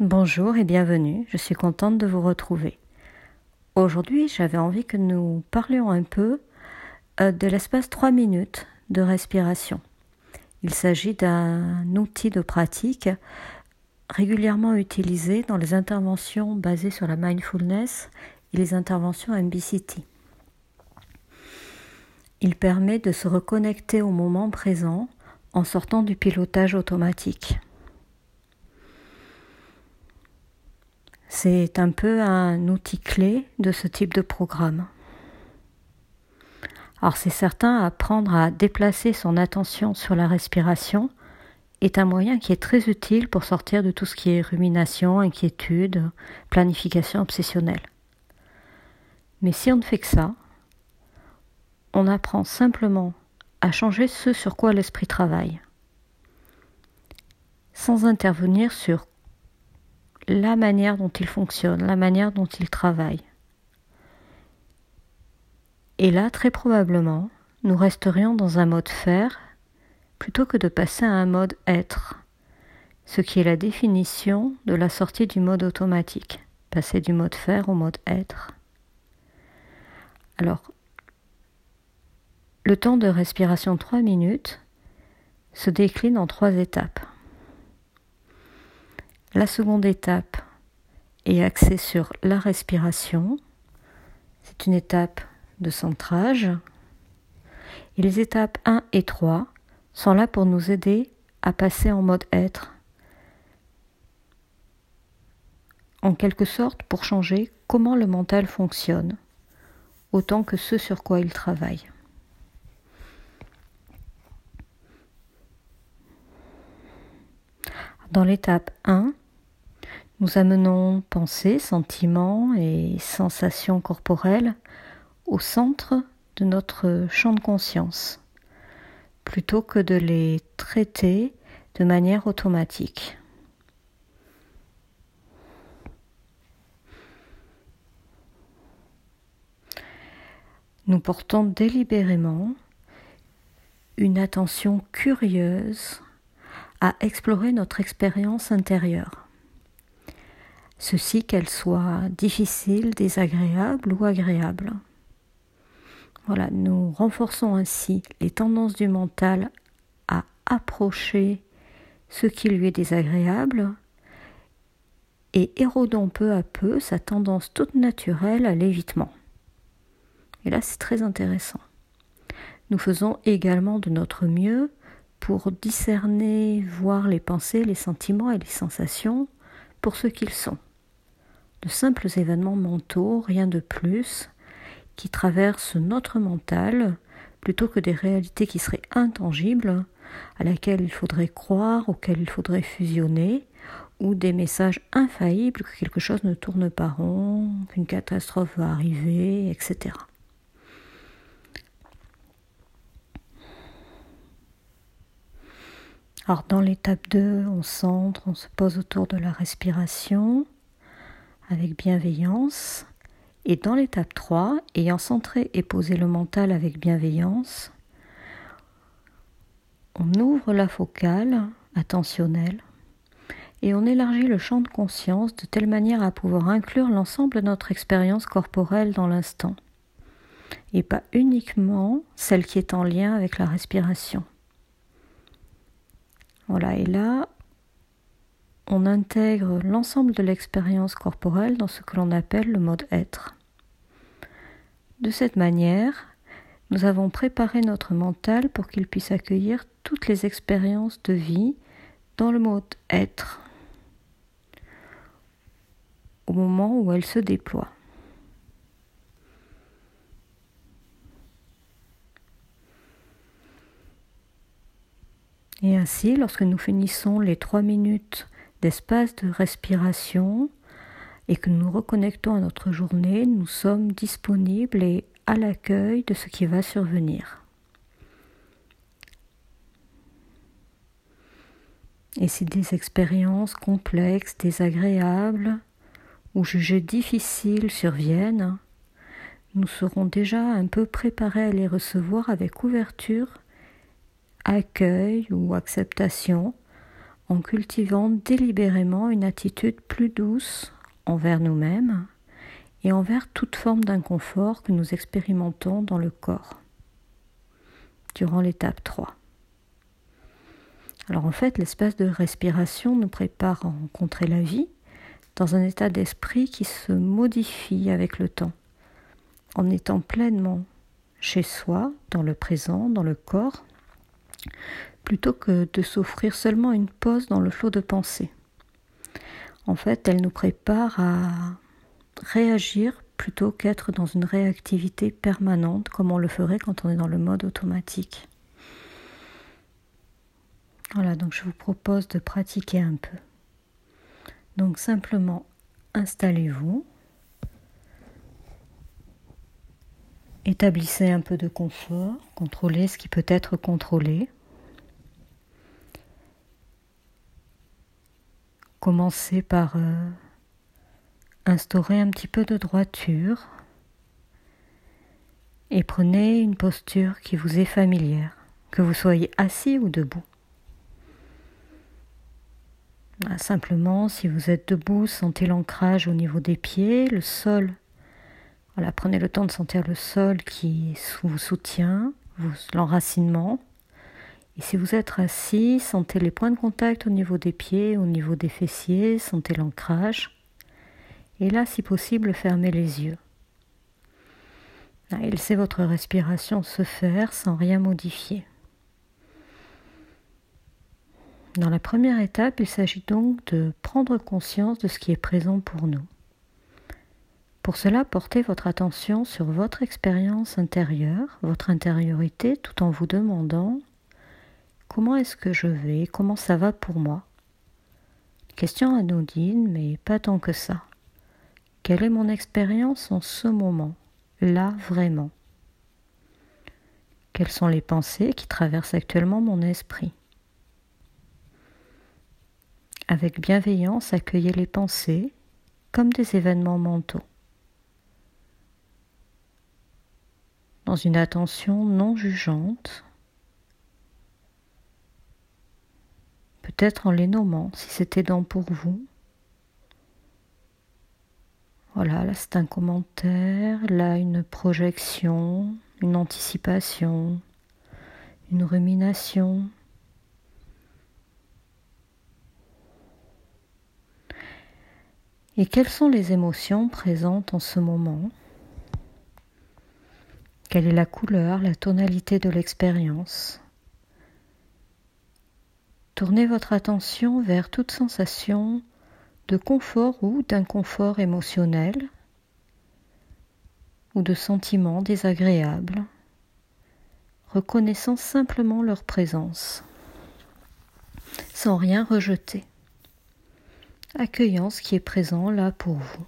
Bonjour et bienvenue, je suis contente de vous retrouver. Aujourd'hui, j'avais envie que nous parlions un peu euh, de l'espace 3 minutes de respiration. Il s'agit d'un outil de pratique régulièrement utilisé dans les interventions basées sur la mindfulness et les interventions MBCT. Il permet de se reconnecter au moment présent en sortant du pilotage automatique. C'est un peu un outil clé de ce type de programme. Alors c'est certain, apprendre à déplacer son attention sur la respiration est un moyen qui est très utile pour sortir de tout ce qui est rumination, inquiétude, planification obsessionnelle. Mais si on ne fait que ça, on apprend simplement à changer ce sur quoi l'esprit travaille, sans intervenir sur la manière dont il fonctionne, la manière dont il travaille. Et là, très probablement, nous resterions dans un mode faire plutôt que de passer à un mode être, ce qui est la définition de la sortie du mode automatique, passer du mode faire au mode être. Alors, le temps de respiration 3 minutes se décline en trois étapes. La seconde étape est axée sur la respiration. C'est une étape de centrage. Et les étapes 1 et 3 sont là pour nous aider à passer en mode être. En quelque sorte pour changer comment le mental fonctionne, autant que ce sur quoi il travaille. Dans l'étape 1, nous amenons pensées, sentiments et sensations corporelles au centre de notre champ de conscience, plutôt que de les traiter de manière automatique. Nous portons délibérément une attention curieuse à explorer notre expérience intérieure. Ceci qu'elle soit difficile, désagréable ou agréable. Voilà, nous renforçons ainsi les tendances du mental à approcher ce qui lui est désagréable et érodons peu à peu sa tendance toute naturelle à l'évitement. Et là, c'est très intéressant. Nous faisons également de notre mieux pour discerner, voir les pensées, les sentiments et les sensations pour ce qu'ils sont. De simples événements mentaux, rien de plus, qui traversent notre mental plutôt que des réalités qui seraient intangibles, à laquelle il faudrait croire, auxquelles il faudrait fusionner, ou des messages infaillibles que quelque chose ne tourne pas rond, qu'une catastrophe va arriver, etc. Alors dans l'étape 2, on centre, on se pose autour de la respiration avec bienveillance. Et dans l'étape 3, ayant centré et posé le mental avec bienveillance, on ouvre la focale attentionnelle et on élargit le champ de conscience de telle manière à pouvoir inclure l'ensemble de notre expérience corporelle dans l'instant, et pas uniquement celle qui est en lien avec la respiration. Voilà, et là, on intègre l'ensemble de l'expérience corporelle dans ce que l'on appelle le mode être. De cette manière, nous avons préparé notre mental pour qu'il puisse accueillir toutes les expériences de vie dans le mode être au moment où elles se déploient. Et ainsi, lorsque nous finissons les trois minutes d'espace de respiration et que nous reconnectons à notre journée, nous sommes disponibles et à l'accueil de ce qui va survenir. Et si des expériences complexes, désagréables ou jugées difficiles surviennent, nous serons déjà un peu préparés à les recevoir avec ouverture accueil ou acceptation en cultivant délibérément une attitude plus douce envers nous-mêmes et envers toute forme d'inconfort que nous expérimentons dans le corps durant l'étape 3. Alors en fait, l'espace de respiration nous prépare à rencontrer la vie dans un état d'esprit qui se modifie avec le temps, en étant pleinement chez soi, dans le présent, dans le corps, plutôt que de s'offrir seulement une pause dans le flot de pensée. En fait, elle nous prépare à réagir plutôt qu'être dans une réactivité permanente comme on le ferait quand on est dans le mode automatique. Voilà, donc je vous propose de pratiquer un peu. Donc simplement installez-vous, établissez un peu de confort, contrôlez ce qui peut être contrôlé. Commencez par euh, instaurez un petit peu de droiture et prenez une posture qui vous est familière, que vous soyez assis ou debout. Ah, simplement, si vous êtes debout, sentez l'ancrage au niveau des pieds, le sol. Prenez le temps de sentir le sol qui vous soutient, l'enracinement. Et si vous êtes assis, sentez les points de contact au niveau des pieds, au niveau des fessiers, sentez l'ancrage. Et là, si possible, fermez les yeux. Et laissez votre respiration se faire sans rien modifier. Dans la première étape, il s'agit donc de prendre conscience de ce qui est présent pour nous. Pour cela, portez votre attention sur votre expérience intérieure, votre intériorité, tout en vous demandant comment est-ce que je vais, comment ça va pour moi? Question anodine, mais pas tant que ça. Quelle est mon expérience en ce moment, là vraiment Quelles sont les pensées qui traversent actuellement mon esprit? Avec bienveillance, accueillez les pensées comme des événements mentaux. Dans une attention non jugeante, peut-être en les nommant si c'est aidant pour vous. Voilà, là c'est un commentaire, là une projection, une anticipation, une rumination. Et quelles sont les émotions présentes en ce moment? Quelle est la couleur, la tonalité de l'expérience? Tournez votre attention vers toute sensation de confort ou d'inconfort émotionnel ou de sentiments désagréables, reconnaissant simplement leur présence, sans rien rejeter, accueillant ce qui est présent là pour vous.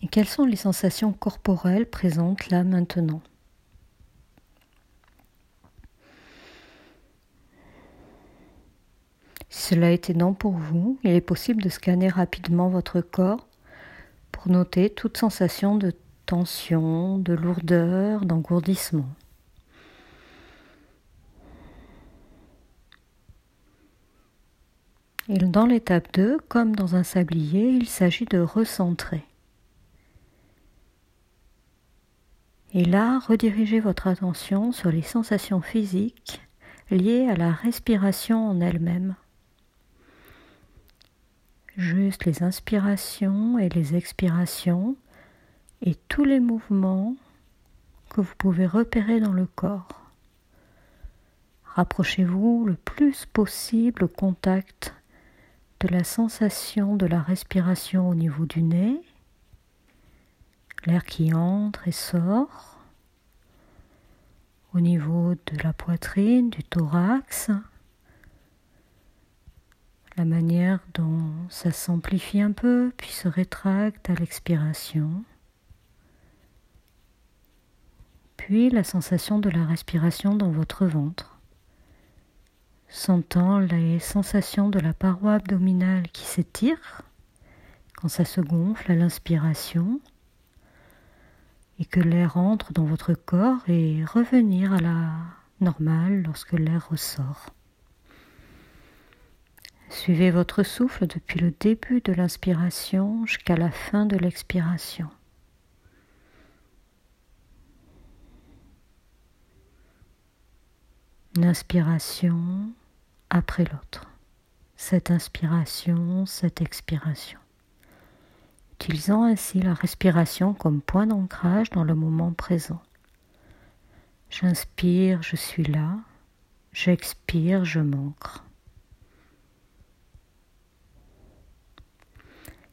Et quelles sont les sensations corporelles présentes là maintenant? Si cela est aidant pour vous, il est possible de scanner rapidement votre corps pour noter toute sensation de tension, de lourdeur, d'engourdissement. Et dans l'étape 2, comme dans un sablier, il s'agit de recentrer. Et là, redirigez votre attention sur les sensations physiques liées à la respiration en elle-même juste les inspirations et les expirations et tous les mouvements que vous pouvez repérer dans le corps. Rapprochez-vous le plus possible au contact de la sensation de la respiration au niveau du nez, l'air qui entre et sort, au niveau de la poitrine, du thorax, la manière dont ça s'amplifie un peu puis se rétracte à l'expiration. Puis la sensation de la respiration dans votre ventre. Sentant les sensations de la paroi abdominale qui s'étire quand ça se gonfle à l'inspiration et que l'air entre dans votre corps et revenir à la normale lorsque l'air ressort. Suivez votre souffle depuis le début de l'inspiration jusqu'à la fin de l'expiration. Une inspiration après l'autre. Cette inspiration, cette expiration. Utilisant ainsi la respiration comme point d'ancrage dans le moment présent. J'inspire, je suis là. J'expire, je m'ancre.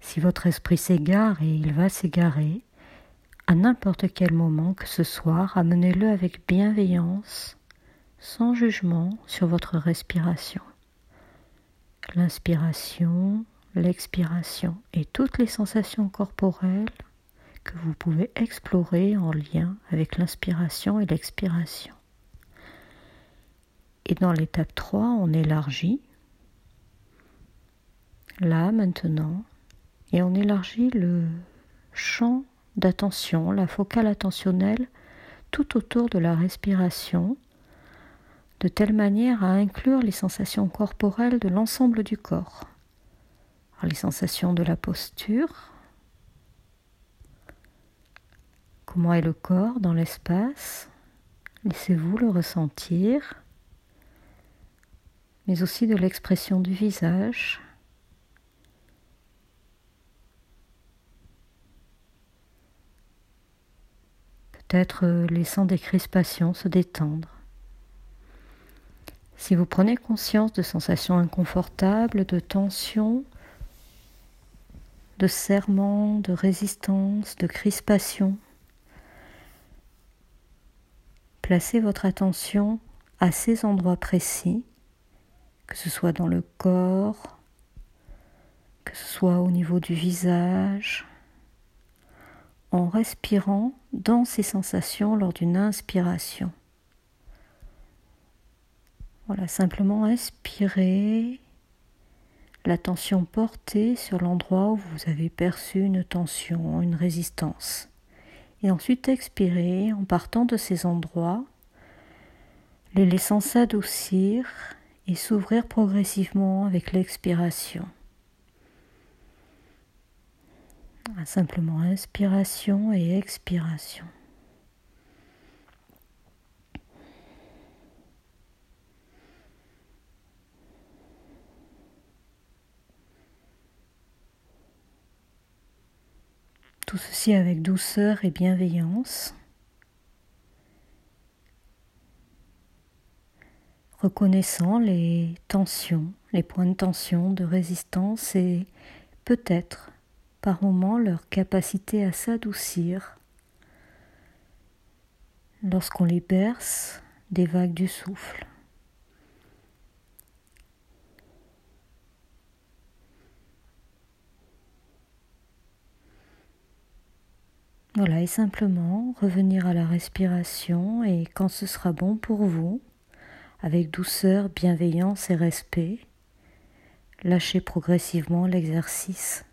Si votre esprit s'égare et il va s'égarer, à n'importe quel moment que ce soit, ramenez-le avec bienveillance, sans jugement sur votre respiration. L'inspiration, l'expiration et toutes les sensations corporelles que vous pouvez explorer en lien avec l'inspiration et l'expiration. Et dans l'étape 3, on élargit. Là, maintenant, et on élargit le champ d'attention, la focale attentionnelle tout autour de la respiration, de telle manière à inclure les sensations corporelles de l'ensemble du corps. Les sensations de la posture, comment est le corps dans l'espace, laissez-vous le ressentir, mais aussi de l'expression du visage, peut-être euh, laissant des crispations se détendre. Si vous prenez conscience de sensations inconfortables, de tension, de serrement, de résistance, de crispation, placez votre attention à ces endroits précis, que ce soit dans le corps, que ce soit au niveau du visage, en respirant dans ces sensations lors d'une inspiration. Voilà, simplement inspirer, la tension portée sur l'endroit où vous avez perçu une tension, une résistance. Et ensuite expirer en partant de ces endroits, les laissant s'adoucir et s'ouvrir progressivement avec l'expiration. Simplement inspiration et expiration. Tout ceci avec douceur et bienveillance. Reconnaissant les tensions, les points de tension, de résistance et peut-être par moments leur capacité à s'adoucir lorsqu'on les berce des vagues du souffle. Voilà, et simplement revenir à la respiration et quand ce sera bon pour vous, avec douceur, bienveillance et respect, lâchez progressivement l'exercice.